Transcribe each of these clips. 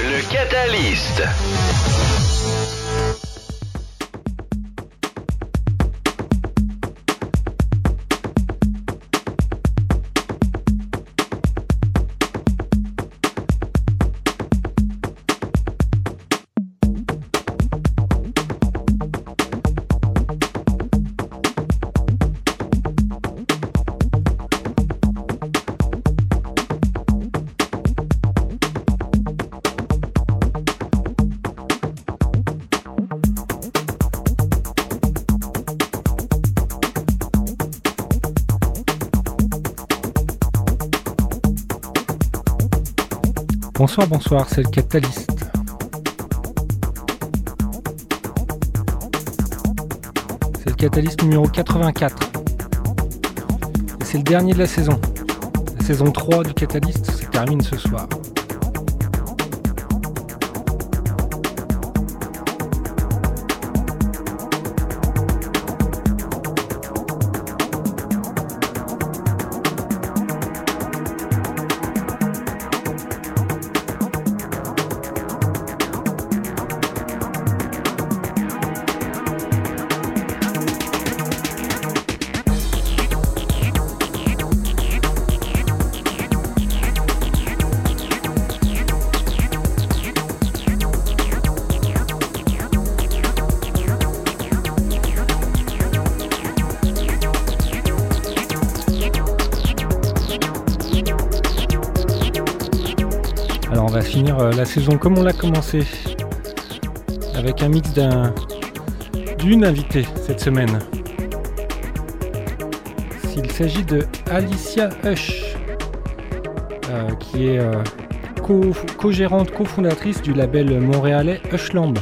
Le Catalyste. Bonsoir, bonsoir, c'est le Catalyste. C'est le Catalyste numéro 84. C'est le dernier de la saison. La saison 3 du Catalyste se termine ce soir. Euh, la saison comme on l'a commencé, avec un mix d'un d'une invitée cette semaine. S'il s'agit de Alicia Hush, euh, qui est euh, co- co-gérante, cofondatrice du label montréalais Hushlamb,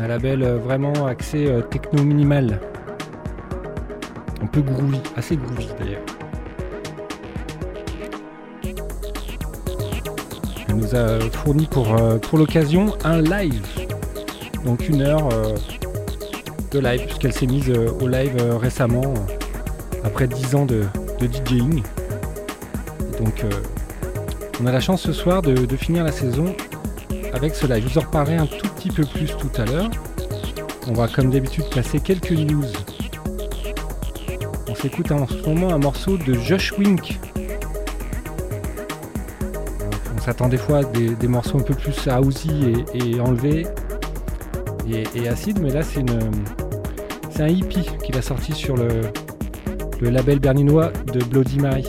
un label euh, vraiment axé euh, techno minimal, un peu groovy, assez groovy d'ailleurs. A fourni pour, euh, pour l'occasion un live. Donc une heure euh, de live, puisqu'elle s'est mise euh, au live récemment, après 10 ans de, DJing. Donc on a la chance ce soir de, de finir la saison avec ce live. Je vous en reparlerai un tout petit peu plus tout à l'heure. On va comme d'habitude passer quelques news. On s'écoute en ce moment un morceau de Josh Wink. On s'attend des fois à des, morceaux un peu plus housey et, enlevés et, acides, mais là c'est un hippie qu'il a sorti sur le, label berlinois de Bloody Mary.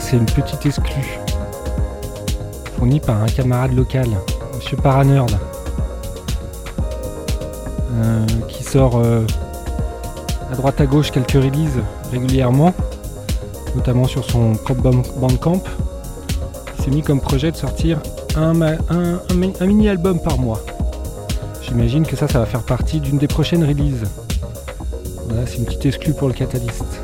C'est une petite exclue fournie par un camarade local, Monsieur Paranerd, euh, qui sort euh, à droite à gauche quelques releases régulièrement, notamment sur son Bandcamp. Il s'est mis comme projet de sortir un, mini-album par mois. J'imagine que ça, ça va faire partie d'une des prochaines releases. C'est une petite exclue pour le Catalyst.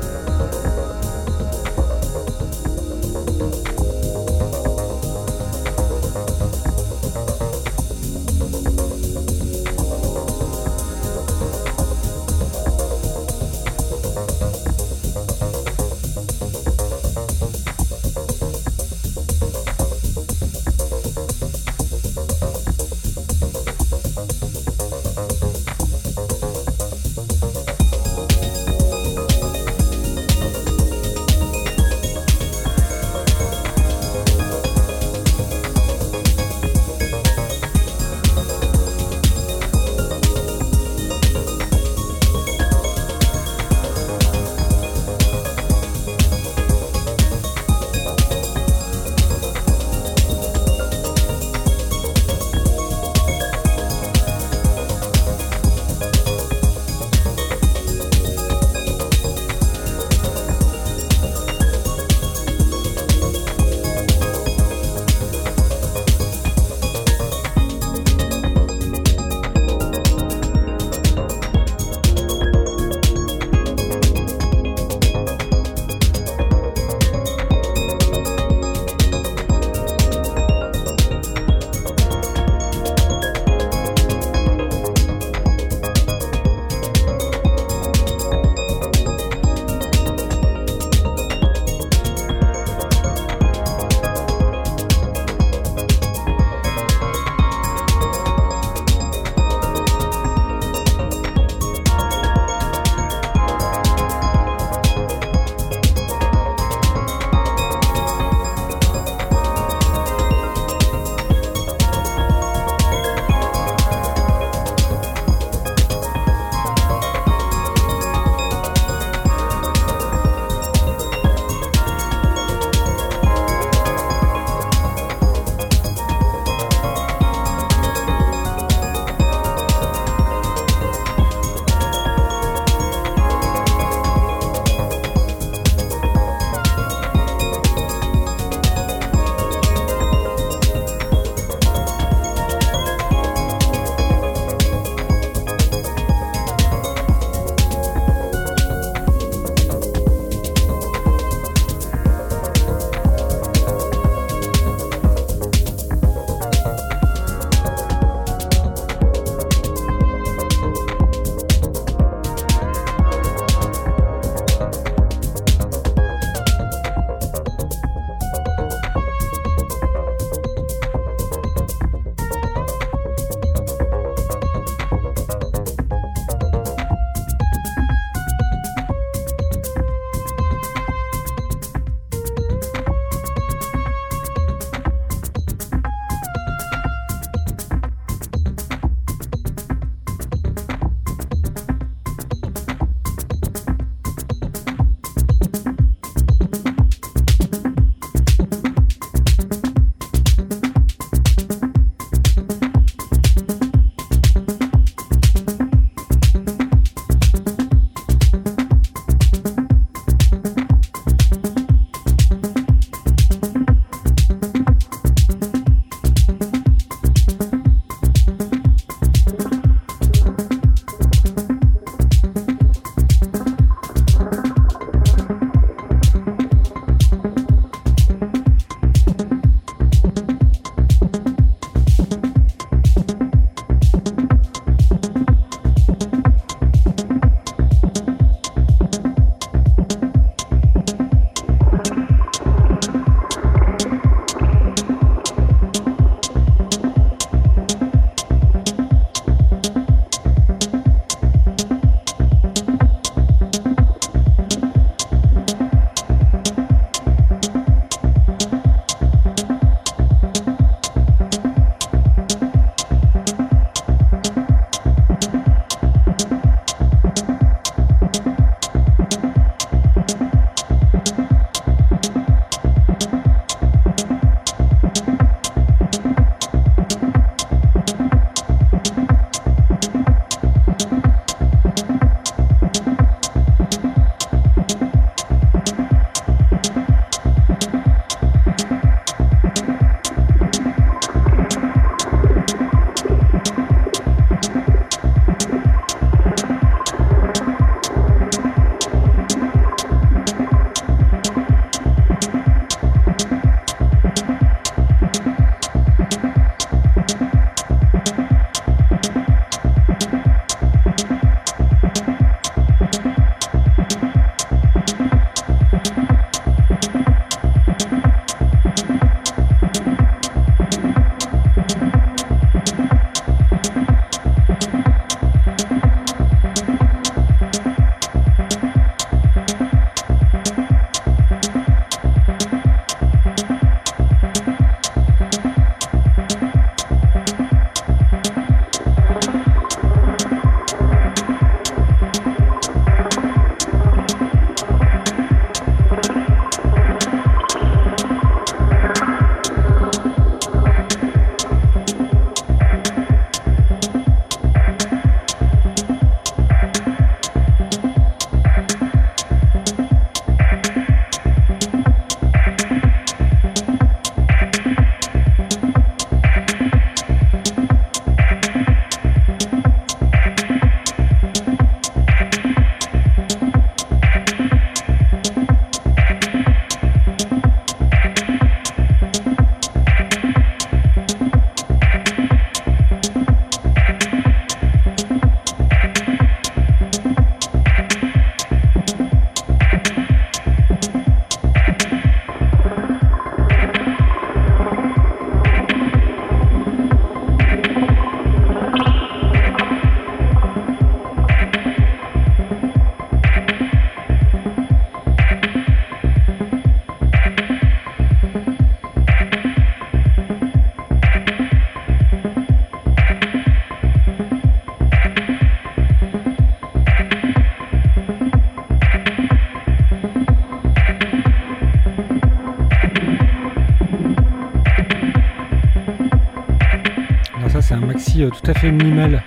Tout à fait minimal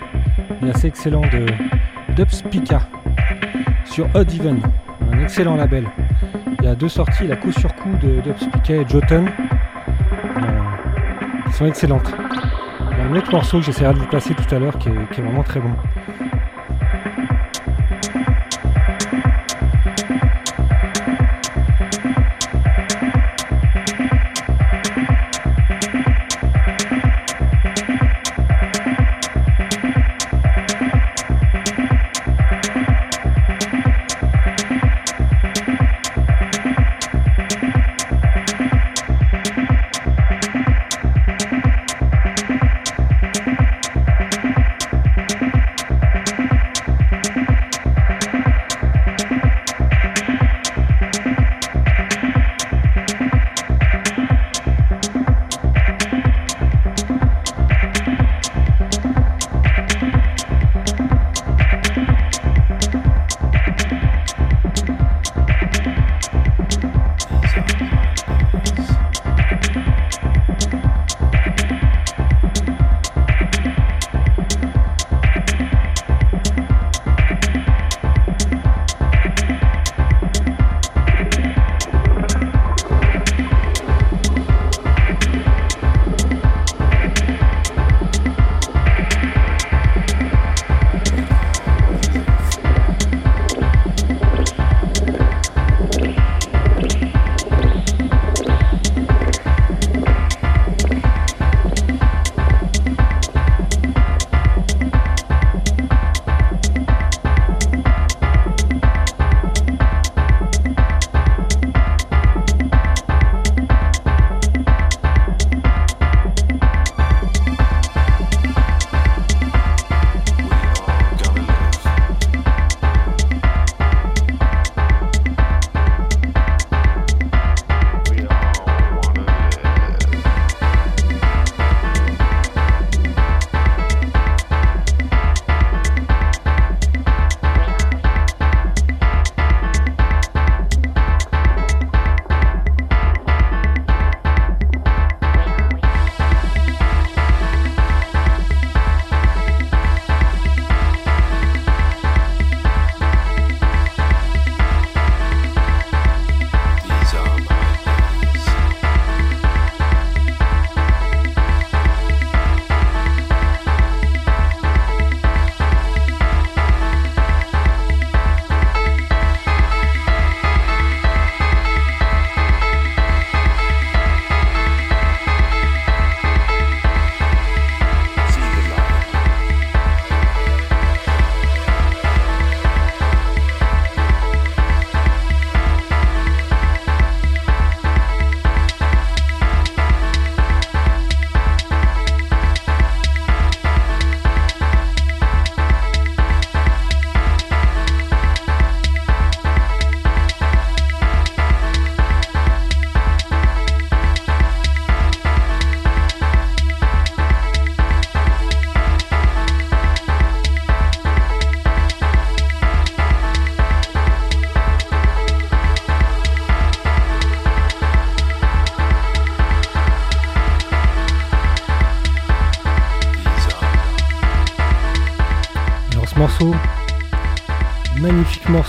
et assez excellent de Dubspika sur Odd Even, un excellent label. Il y a deux sorties, la coup sur coup de Dubspika et Jotun. qui sont excellentes. Il y a un autre morceau que j'essaierai de vous passer tout à l'heure qui est vraiment très bon.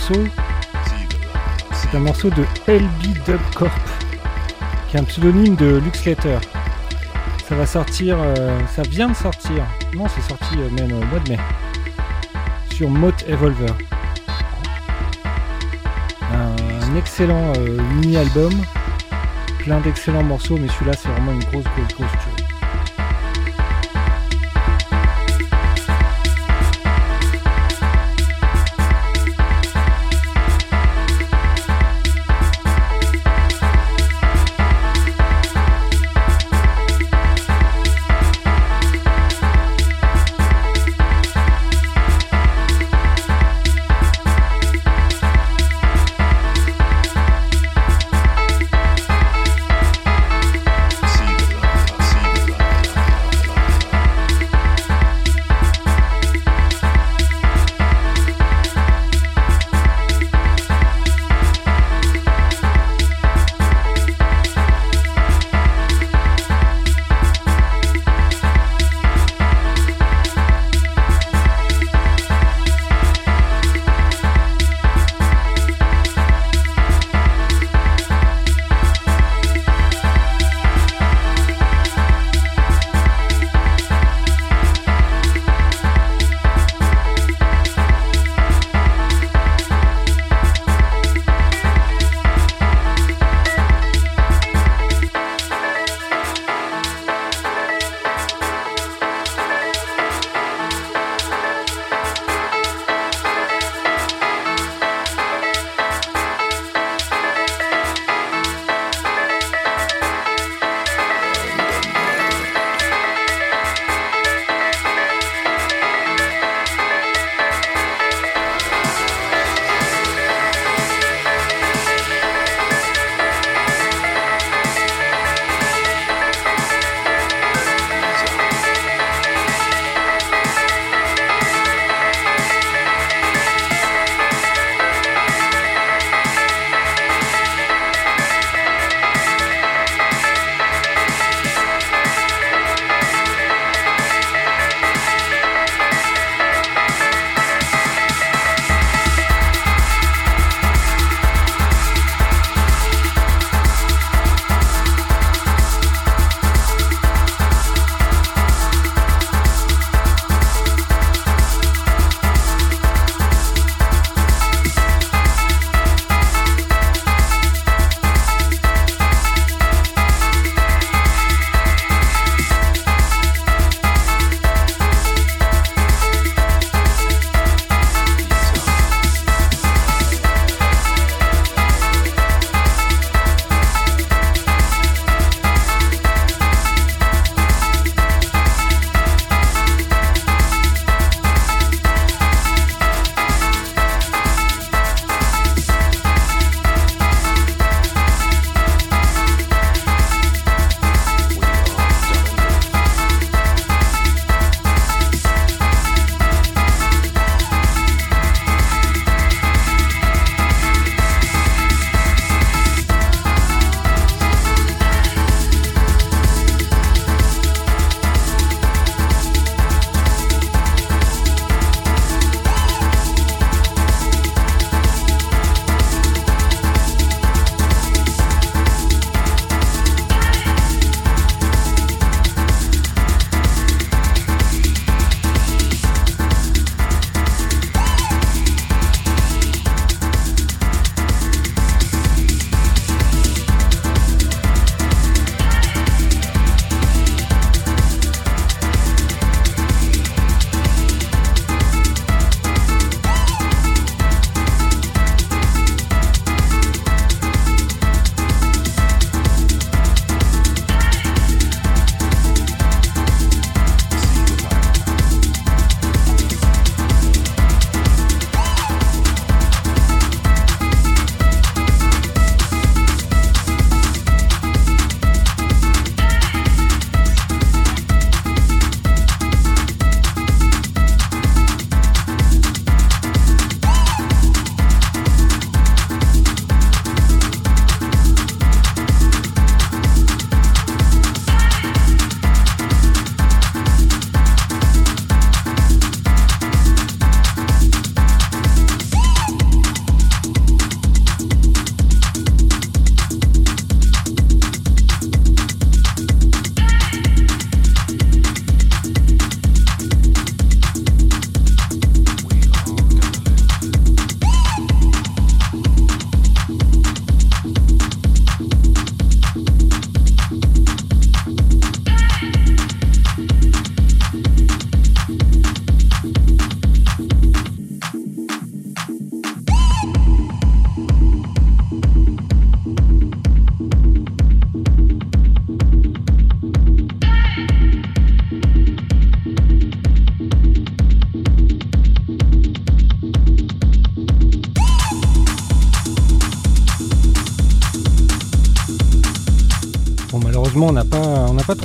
C'est un morceau de LB Dub Corp, qui est un pseudonyme de Lux Letter. Ça va sortir, euh, ça vient de sortir, non c'est sorti euh, même au mois de mai, sur Mote Evolver. Un, excellent euh, mini-album, plein d'excellents morceaux, mais celui-là c'est vraiment une grosse, grosse, grosse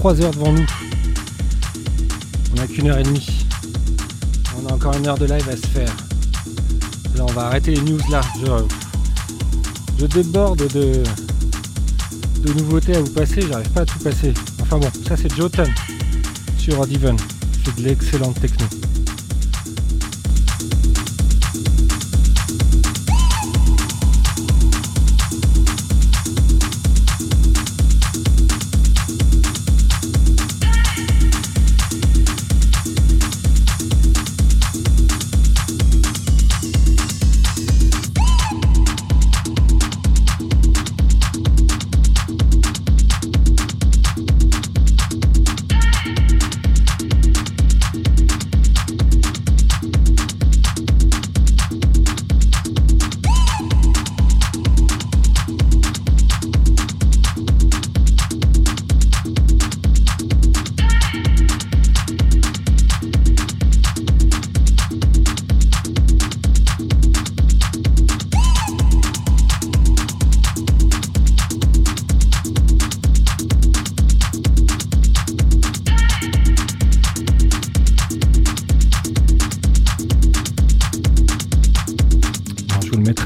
3 heures devant nous. On n'a qu'une heure et demie. On a encore une heure de live à se faire. Là, on va arrêter les news là. Je, je déborde de, de nouveautés à vous passer. J'arrive pas à tout passer. Enfin bon, ça c'est Jotun sur Diven. C'est de l'excellente techno.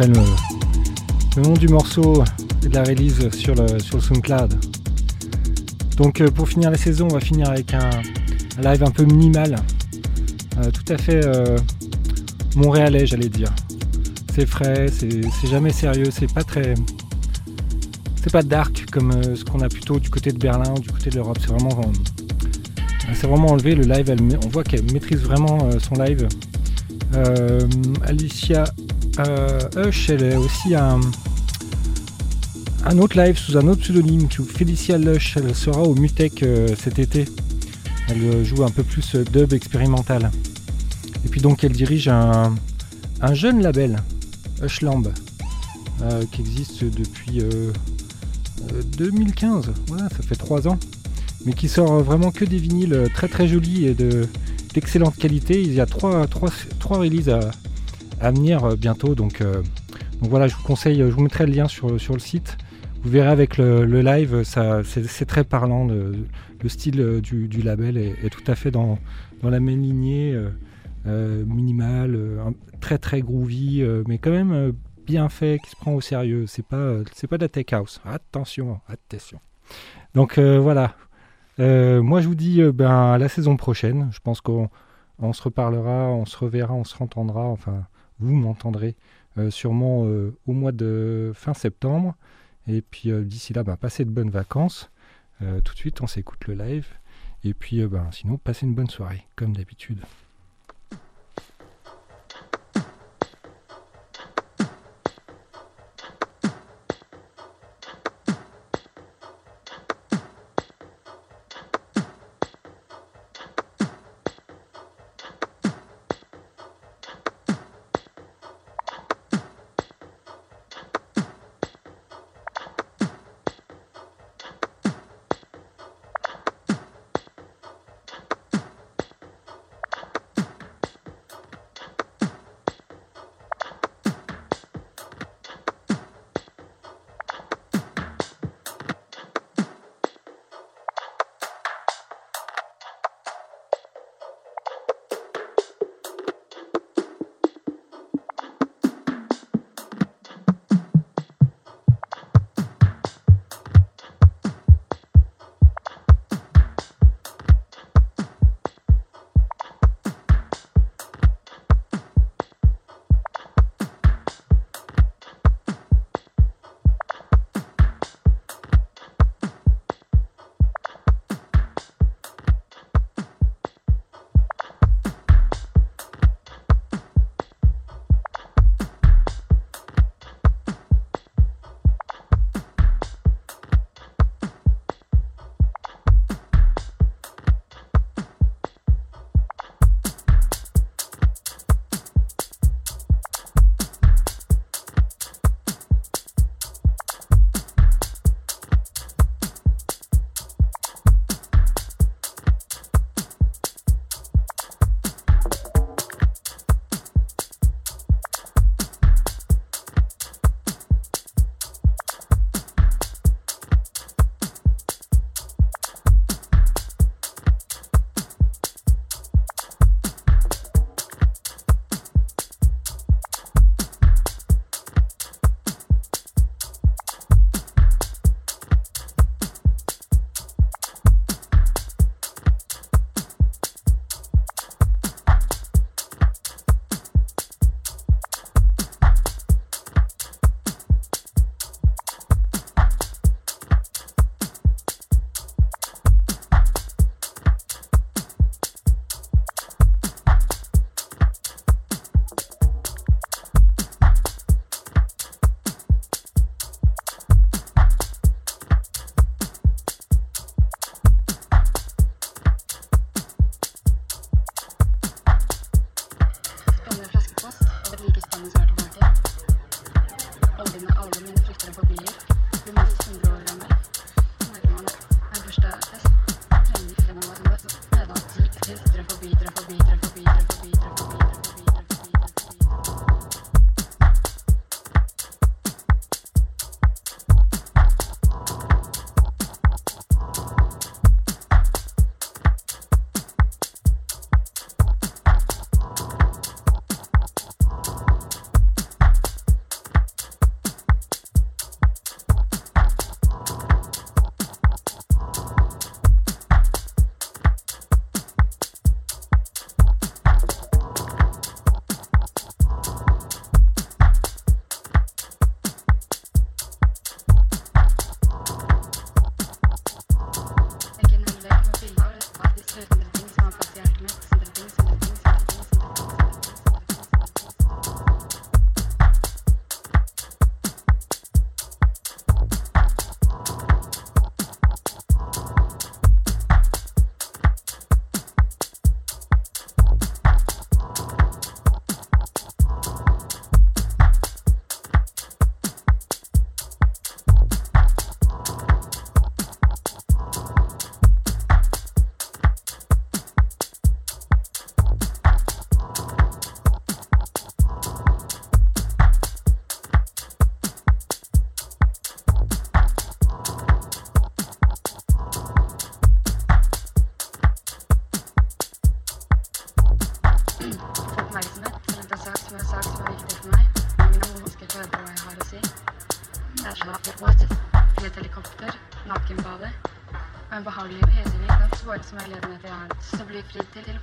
Le, nom du morceau et de la release sur le, sur le SoundCloud. Donc euh, pour finir la saison, on va finir avec un, live un peu minimal, euh, tout à fait euh, montréalais, j'allais dire. C'est frais, c'est jamais sérieux, c'est pas très. C'est pas dark comme ce qu'on a plutôt du côté de Berlin ou du côté de l'Europe. C'est vraiment. c'est vraiment enlevé. Le live, on voit qu'elle maîtrise vraiment son live. Alicia euh, Hush, elle est aussi un, autre live sous un autre pseudonyme, Felicia Lush. Elle sera au Mutec euh, cet été. Elle euh, joue un peu plus dub expérimental. Et puis donc elle dirige un, jeune label, Hushlamb, qui existe depuis 2015. Voilà, ça fait 3 ans. Mais qui sort vraiment que des vinyles très très jolis et d'excellente qualité. Il y a 3, 3, 3 releases à, à venir euh, bientôt. Donc, euh, donc voilà, je vous conseille, je vous mettrai le lien sur, sur le site. Vous verrez avec le, live, ça, c'est, très parlant. Le, style euh, du, label est, tout à fait dans, dans la même lignée, euh, minimale, très très groovy, mais quand même bien fait, qui se prend au sérieux. C'est pas, c'est pas de la tech house. Attention, attention. Donc voilà. moi je vous dis ben, à la saison prochaine. Je pense qu'on on se reparlera, on se reverra, on se rentendra. Enfin, vous m'entendrez euh, sûrement euh, au mois de fin septembre. Et puis euh, d'ici là, bah, passez de bonnes vacances. tout de suite, on s'écoute le live. Et puis bah, sinon, passez une bonne soirée, comme d'habitude.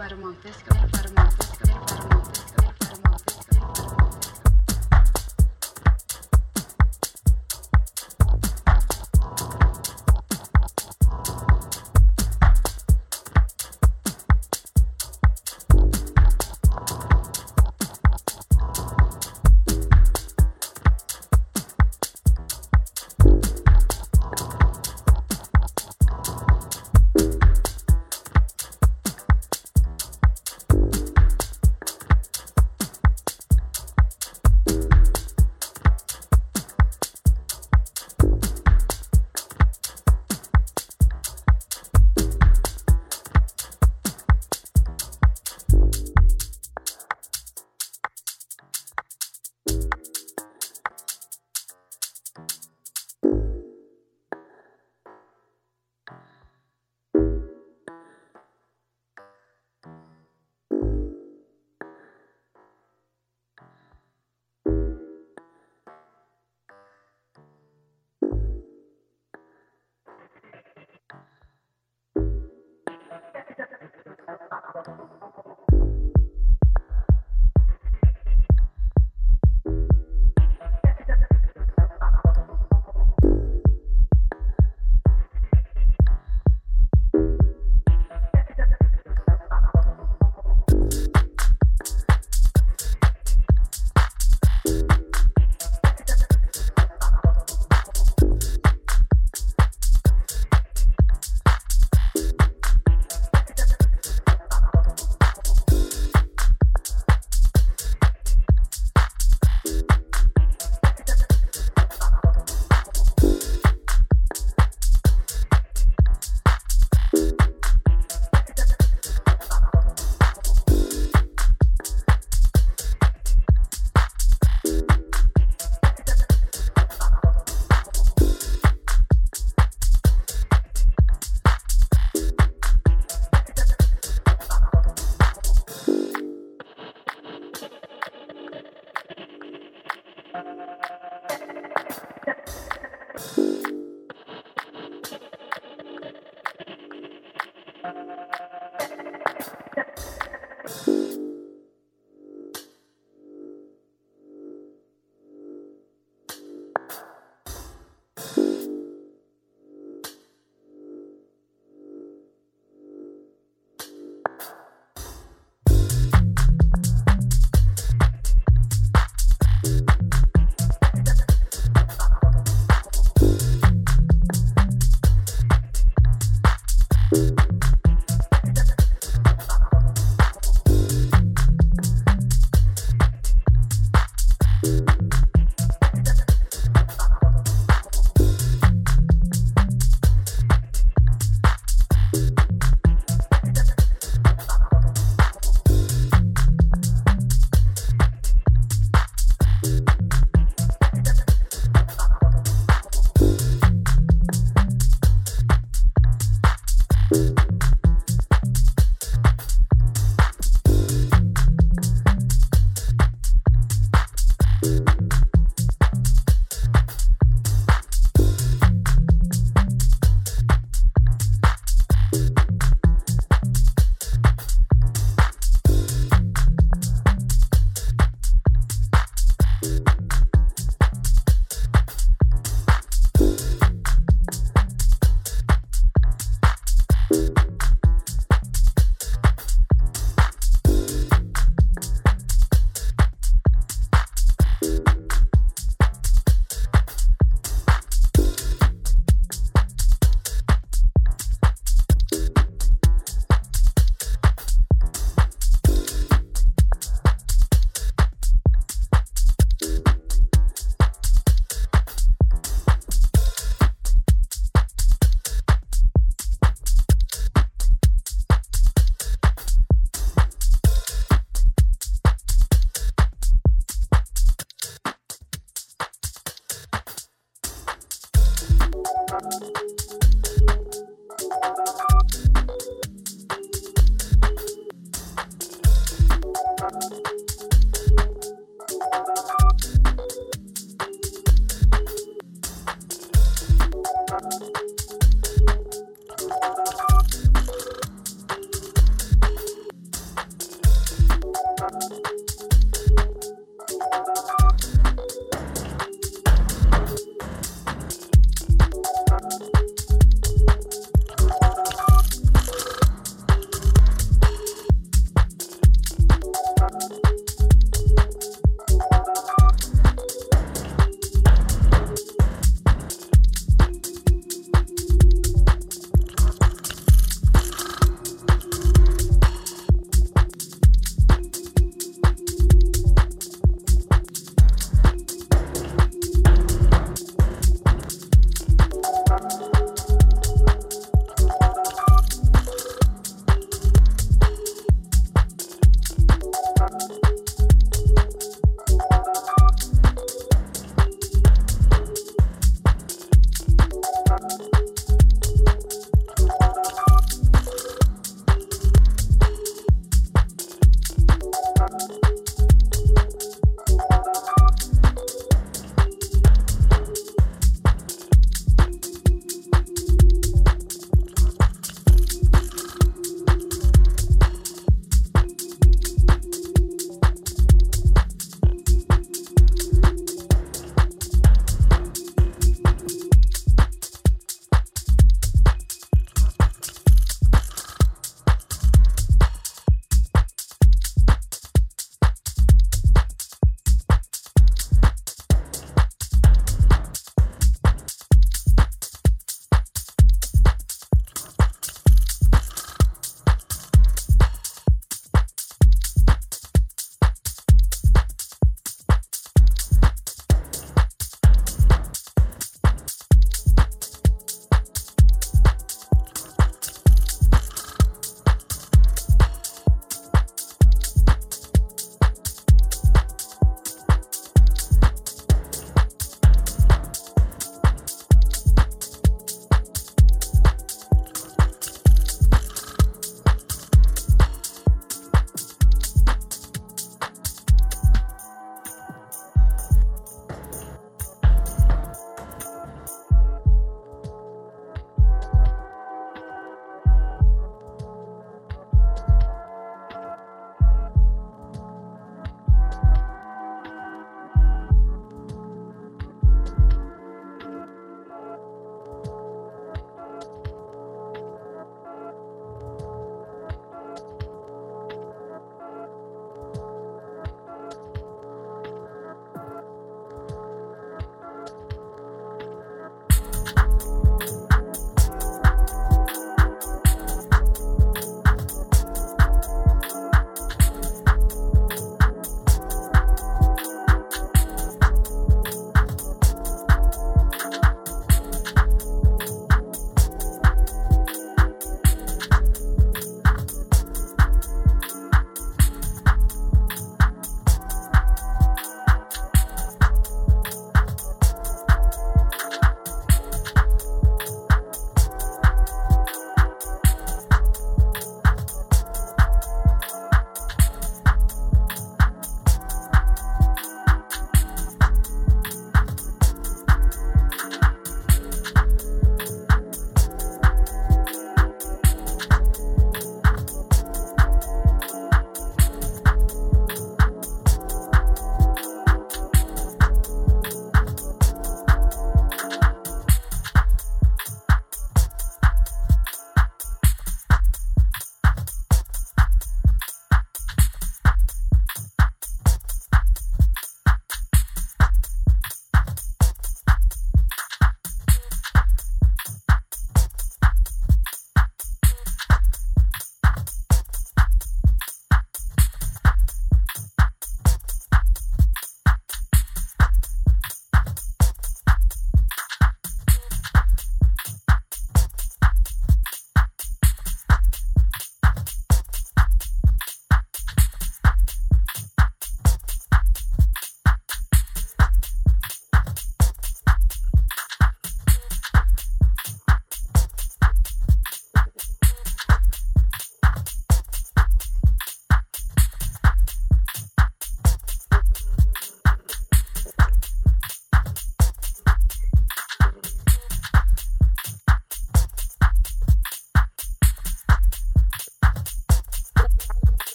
Bottom off this. Go.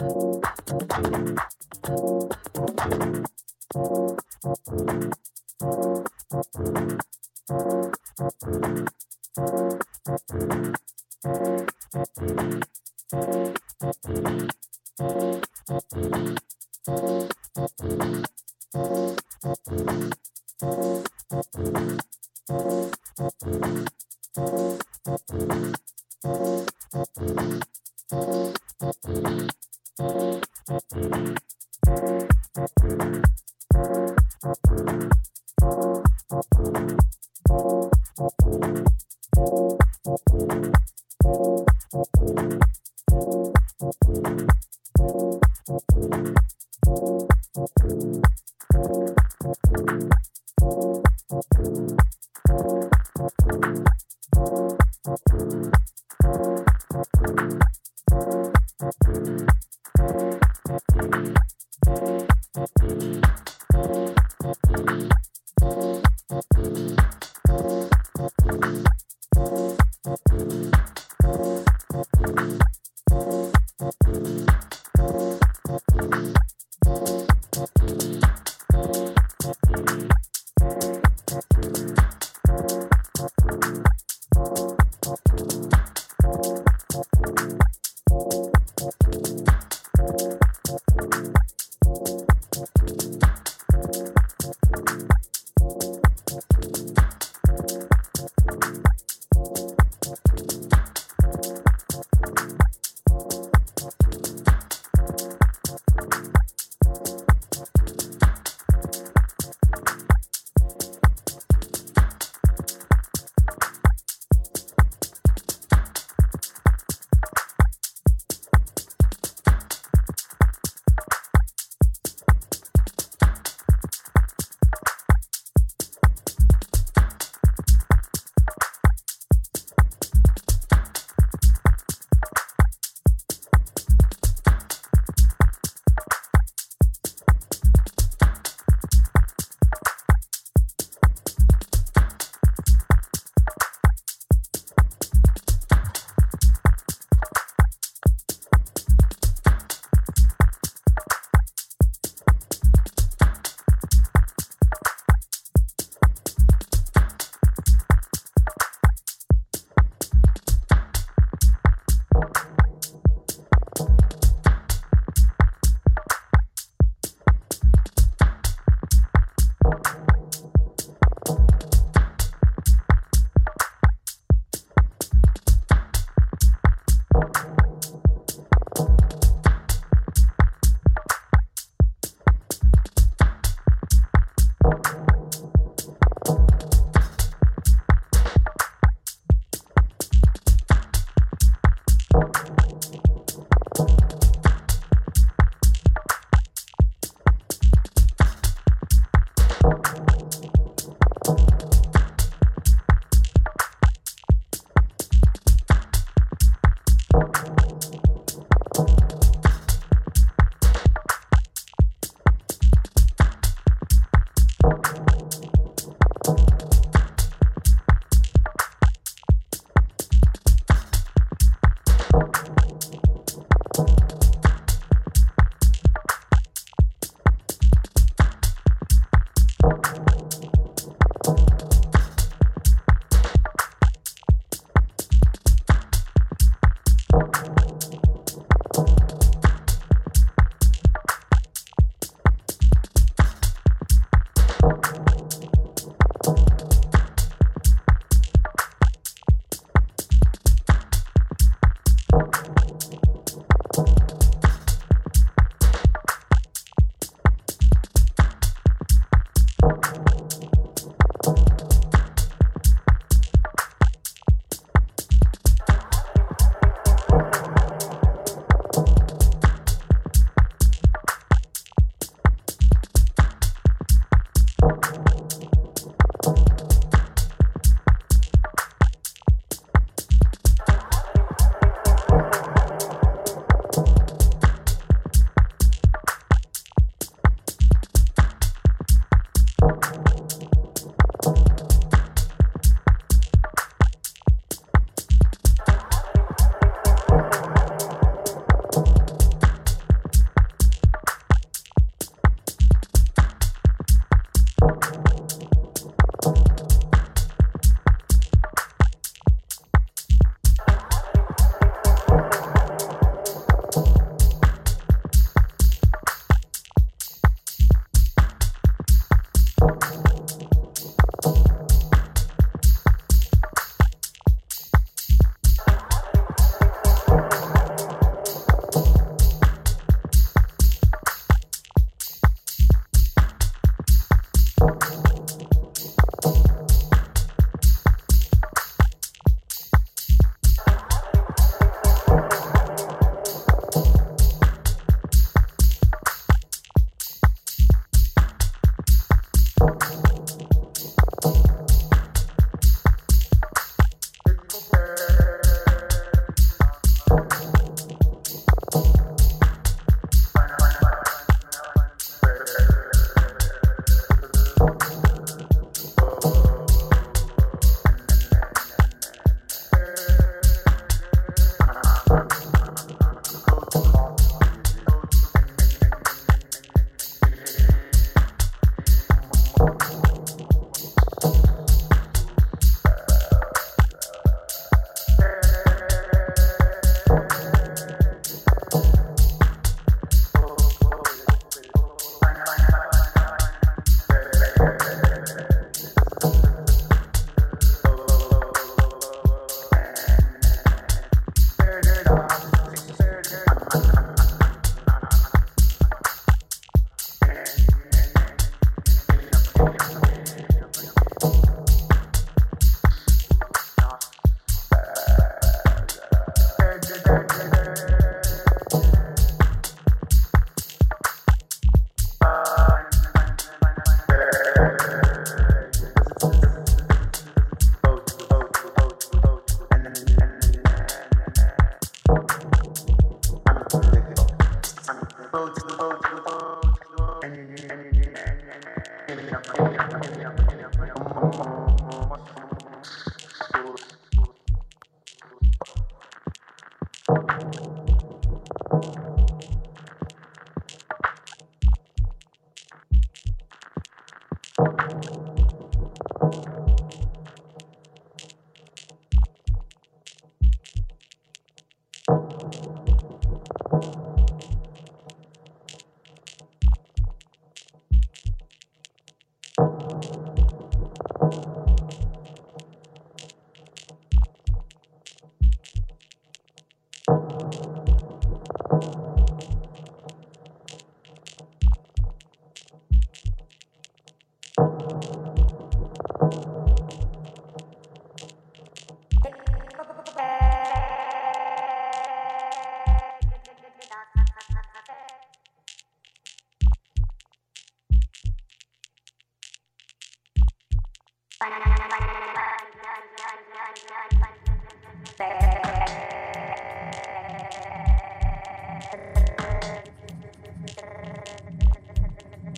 うん。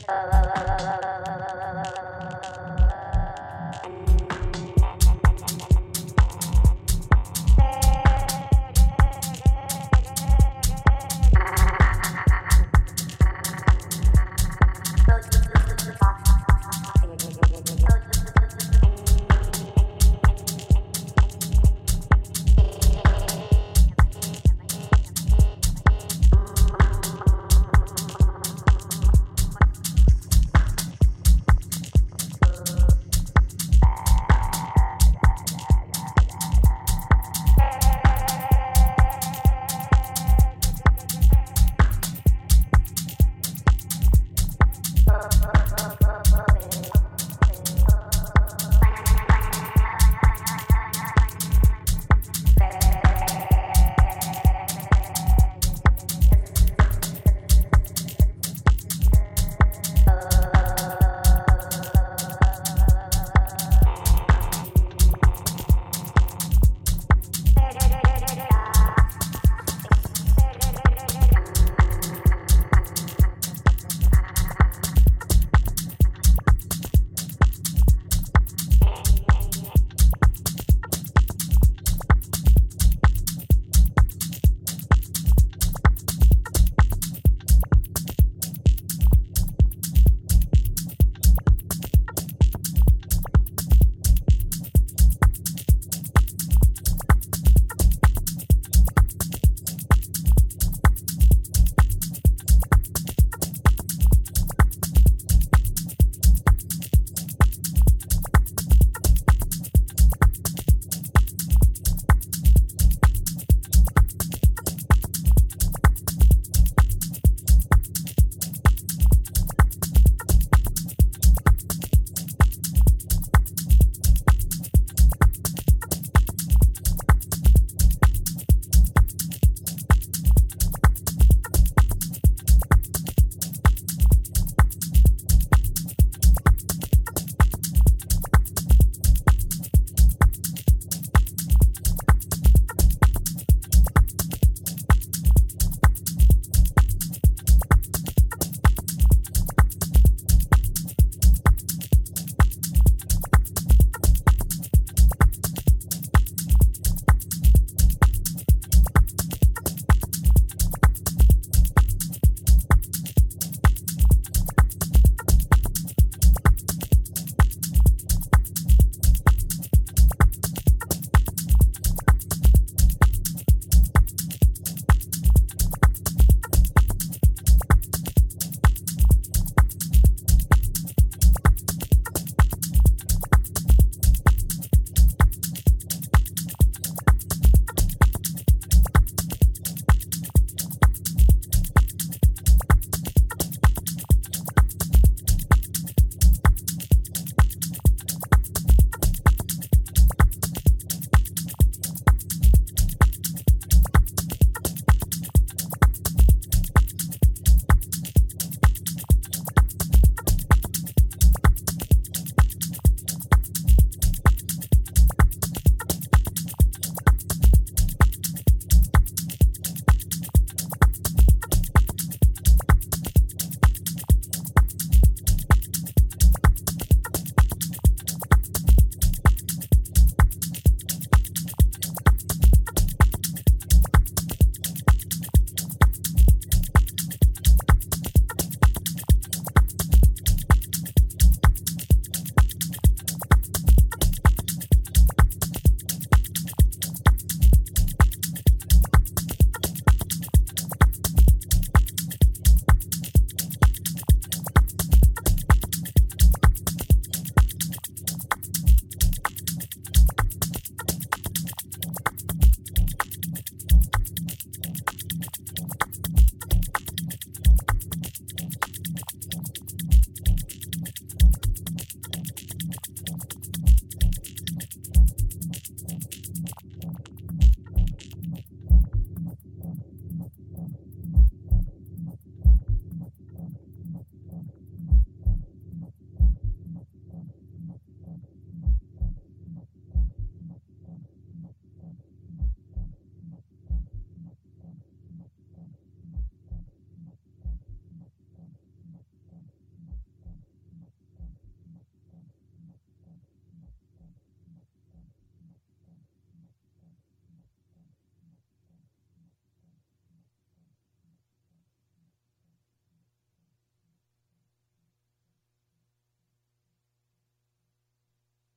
Uh,